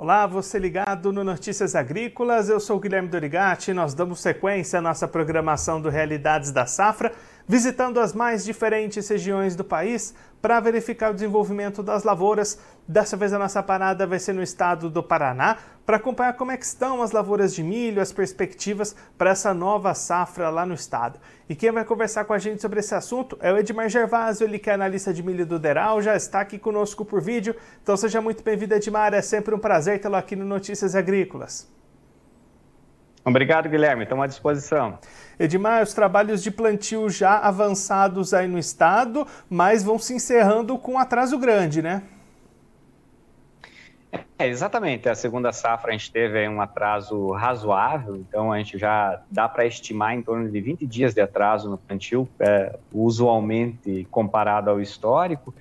Olá, você ligado no Notícias Agrícolas, eu sou Guilherme Dorigati e nós damos sequência à nossa programação do Realidades da Safra, visitando as mais diferentes regiões do país para verificar o desenvolvimento das lavouras. Dessa vez a nossa parada vai ser no estado do Paraná, para acompanhar como é que estão as lavouras de milho, as perspectivas para essa nova safra lá no estado. E quem vai conversar com a gente sobre esse assunto é o Edmar Gervásio, ele que é analista de milho do Deral, já está aqui conosco por vídeo. Então seja muito bem-vindo, Edmar, é sempre um prazer tê-lo aqui no Notícias Agrícolas. Obrigado, Guilherme. Estamos à disposição. Edmar, os trabalhos de plantio já avançados aí no estado, mas vão se encerrando com um atraso grande, né? É, exatamente. A segunda safra a gente teve um atraso razoável, então a gente já dá para estimar em torno de 20 dias de atraso no plantio, é, usualmente comparado ao histórico.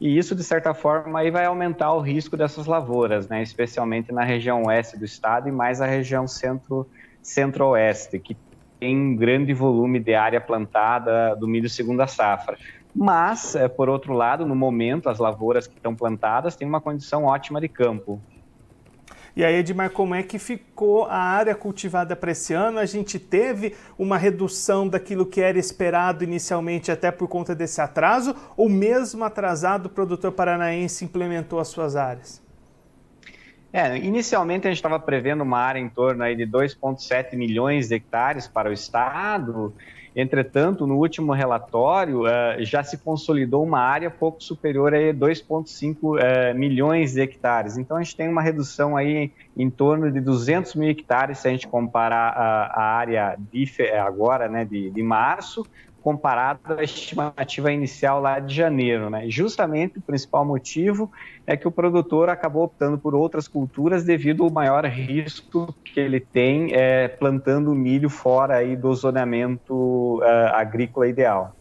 E isso, de certa forma, aí vai aumentar o risco dessas lavouras, né? especialmente na região oeste do estado e mais a região centro centro-oeste, que tem um grande volume de área plantada do milho segunda safra. Mas, é, por outro lado, no momento, as lavouras que estão plantadas têm uma condição ótima de campo. E aí, Edmar, como é que ficou a área cultivada para esse ano? A gente teve uma redução daquilo que era esperado inicialmente, até por conta desse atraso, ou mesmo atrasado, o produtor paranaense implementou as suas áreas? É, inicialmente a gente estava prevendo uma área em torno aí de 2,7 milhões de hectares para o estado. Entretanto, no último relatório, uh, já se consolidou uma área pouco superior a 2,5 uh, milhões de hectares. Então, a gente tem uma redução aí em torno de 200 mil hectares, se a gente comparar a, a área de, agora, né, de, de março, comparado à estimativa inicial lá de janeiro. Né? Justamente o principal motivo é que o produtor acabou optando por outras culturas devido ao maior risco que ele tem é, plantando milho fora aí do zoneamento uh, agrícola ideal.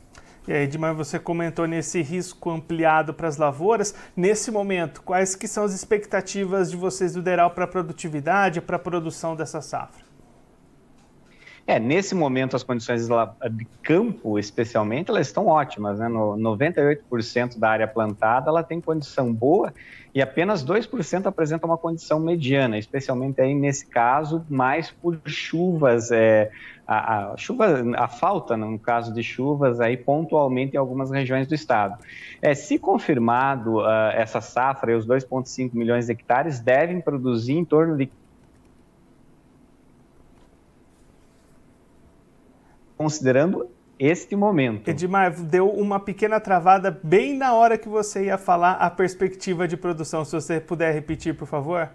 E aí, Edmar, você comentou nesse risco ampliado para as lavouras. Nesse momento, quais que são as expectativas de vocês do Deral para a produtividade, para a produção dessa safra? É, nesse momento as condições de campo, especialmente, elas estão ótimas, né? No 98% da área plantada, ela tem condição boa e apenas 2% apresenta uma condição mediana, especialmente aí nesse caso, mais por chuvas, é, a, a, chuva, a falta, no caso de chuvas, aí pontualmente em algumas regiões do estado. É, se confirmado uh, essa safra os 2,5 milhões de hectares devem produzir em torno de considerando este momento. Edmar, deu uma pequena travada bem na hora que você ia falar a perspectiva de produção. Se você puder repetir, por favor.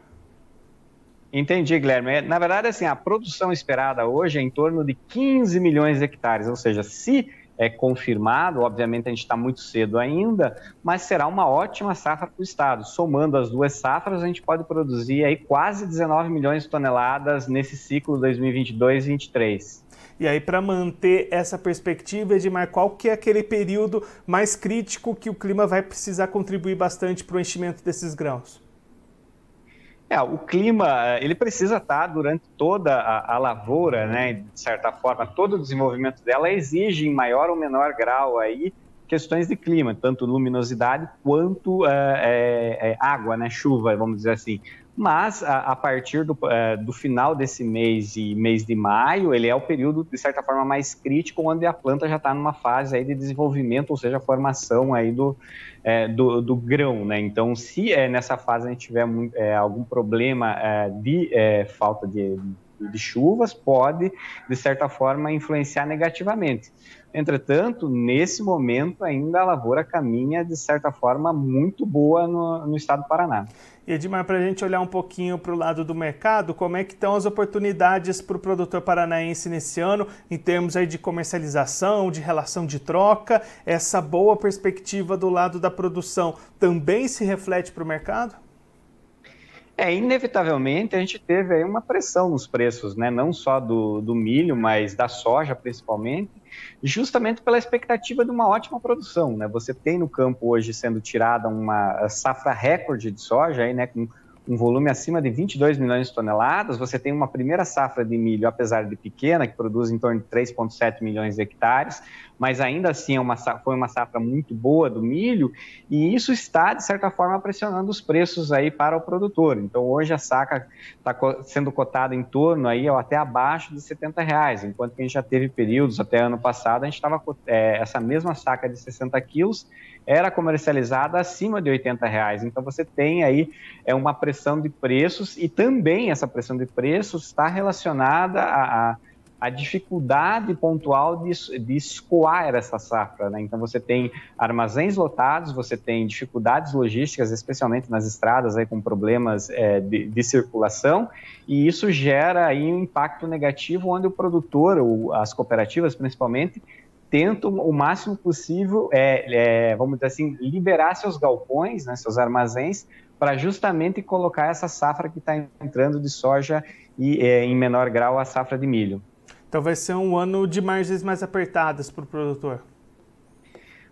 Entendi, Guilherme. É, na verdade, assim, a produção esperada hoje é em torno de 15 milhões de hectares, ou seja, se é confirmado, obviamente a gente está muito cedo ainda, mas será uma ótima safra para o estado. Somando as duas safras, a gente pode produzir aí quase 19 milhões de toneladas nesse ciclo 2022-23. E aí, para manter essa perspectiva, Edmar, qual que é aquele período mais crítico que o clima vai precisar contribuir bastante para o enchimento desses grãos? É, o clima, ele precisa estar durante toda a, a, lavoura, né, de certa forma, todo o desenvolvimento dela exige em maior ou menor grau aí questões de clima, tanto luminosidade quanto é, é, água, né, chuva, vamos dizer assim. Mas a, a partir do, é, do, final desse mês e mês de maio, ele é o período, de certa forma, mais crítico, onde a planta já está numa fase aí de desenvolvimento, ou seja, formação aí do, é, do, do, grão. Né? Então, se é, nessa fase a gente tiver é, algum problema é, de é, falta de, de chuvas, pode, de certa forma, influenciar negativamente. Entretanto, nesse momento, ainda a lavoura caminha, de certa forma, muito boa no, no estado do Paraná. Edmar, para a gente olhar um pouquinho para o lado do mercado, como é que estão as oportunidades para o produtor paranaense nesse ano, em termos aí de comercialização, de relação de troca? Essa boa perspectiva do lado da produção também se reflete para o mercado? É, inevitavelmente a gente teve aí uma pressão nos preços, né? não só do, do milho, mas da soja principalmente, justamente pela expectativa de uma ótima produção. Né? Você tem no campo hoje sendo tirada uma safra recorde de soja, aí, né? com um volume acima de 22 milhões de toneladas. Você tem uma primeira safra de milho, apesar de pequena, que produz em torno de 3,7 milhões de hectares, mas ainda assim é uma, foi uma safra muito boa do milho, e isso está, de certa forma, pressionando os preços aí para o produtor. Então, hoje a saca está sendo cotada em torno aí, ou até abaixo de 70 reais, enquanto que a gente já teve períodos, até ano passado, a gente estava, é, essa mesma saca de 60 quilos era comercializada acima de 80 reais. Então, você tem aí é, uma pressão de preços, e também essa pressão de preços está relacionada a, a a dificuldade pontual de, de escoar essa safra. Né? Então, você tem armazéns lotados, você tem dificuldades logísticas, especialmente nas estradas, aí, com problemas é, de, de, circulação, e isso gera aí um impacto negativo, onde o produtor, ou as cooperativas principalmente, tentam o máximo possível, é, é, vamos dizer assim, liberar seus galpões, né, seus armazéns, para justamente colocar essa safra que está entrando de soja e, é, em menor grau, a safra de milho. Então vai ser um ano de margens mais apertadas para o produtor.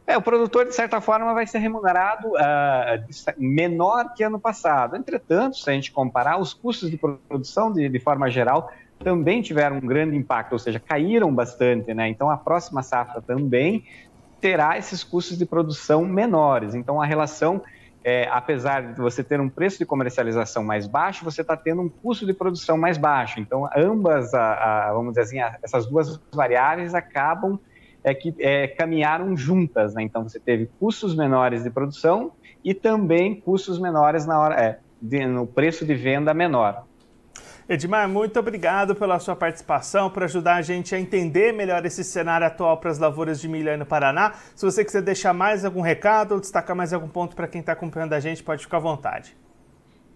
É, o produtor, de certa forma, vai ser remunerado uh, menor que ano passado. Entretanto, se a gente comparar, os custos de produção, de, de, forma geral, também tiveram um grande impacto, ou seja, caíram bastante, né? Então, a próxima safra também terá esses custos de produção menores. Então, a relação é, apesar de você ter um preço de comercialização mais baixo, você está tendo um custo de produção mais baixo. Então, ambas, a, a, vamos dizer assim, a, essas duas variáveis acabam é, que é, caminharam juntas. Né? Então, você teve custos menores de produção e também custos menores na hora, é, de, no preço de venda menor. Edmar, muito obrigado pela sua participação, por ajudar a gente a entender melhor esse cenário atual para as lavouras de milho aí no Paraná. Se você quiser deixar mais algum recado ou destacar mais algum ponto para quem está acompanhando a gente, pode ficar à vontade.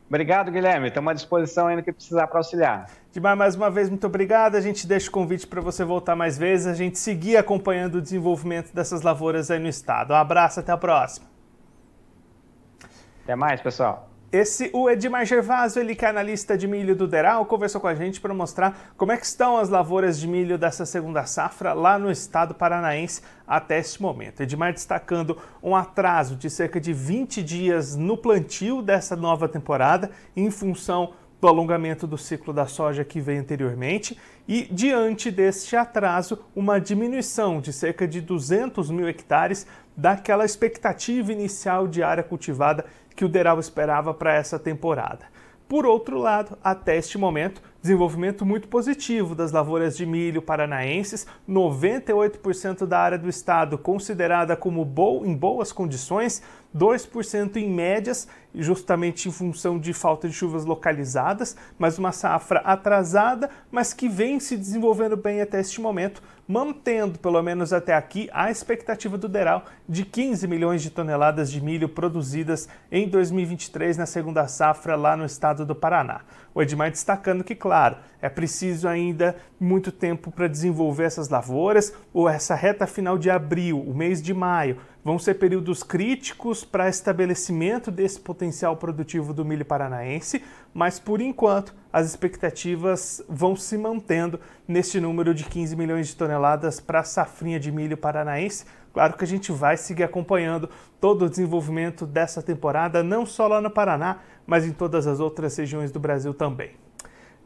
Obrigado, Guilherme. Estamos à disposição ainda que precisar para auxiliar. Edmar, mais uma vez, muito obrigado. A gente deixa o convite para você voltar mais vezes, a gente seguir acompanhando o desenvolvimento dessas lavouras aí no estado. Um abraço, até a próxima. Até mais, pessoal. Esse, o Edmar Gervásio, ele que é analista de milho do Deral, conversou com a gente para mostrar como é que estão as lavouras de milho dessa segunda safra lá no estado paranaense até este momento. Edmar destacando um atraso de cerca de 20 dias no plantio dessa nova temporada em função do alongamento do ciclo da soja que veio anteriormente e, diante deste atraso, uma diminuição de cerca de 200 mil hectares daquela expectativa inicial de área cultivada que o Deral esperava para essa temporada. Por outro lado, até este momento, desenvolvimento muito positivo das lavouras de milho paranaenses, 98% da área do estado considerada como bo em boas condições, 2% em médias, justamente em função de falta de chuvas localizadas, mas uma safra atrasada, mas que vem se desenvolvendo bem até este momento, mantendo, pelo menos até aqui, a expectativa do Deral de 15 milhões de toneladas de milho produzidas em 2023 na segunda safra lá no estado do Paraná. O Edmar destacando que, claro, é preciso ainda muito tempo para desenvolver essas lavouras, ou essa reta final de abril, o mês de maio, vão ser períodos críticos para estabelecimento desse potencial produtivo do milho paranaense, mas por enquanto as expectativas vão se mantendo neste número de 15 milhões de toneladas para a safrinha de milho paranaense. Claro que a gente vai seguir acompanhando todo o desenvolvimento dessa temporada, não só lá no Paraná, mas em todas as outras regiões do Brasil também.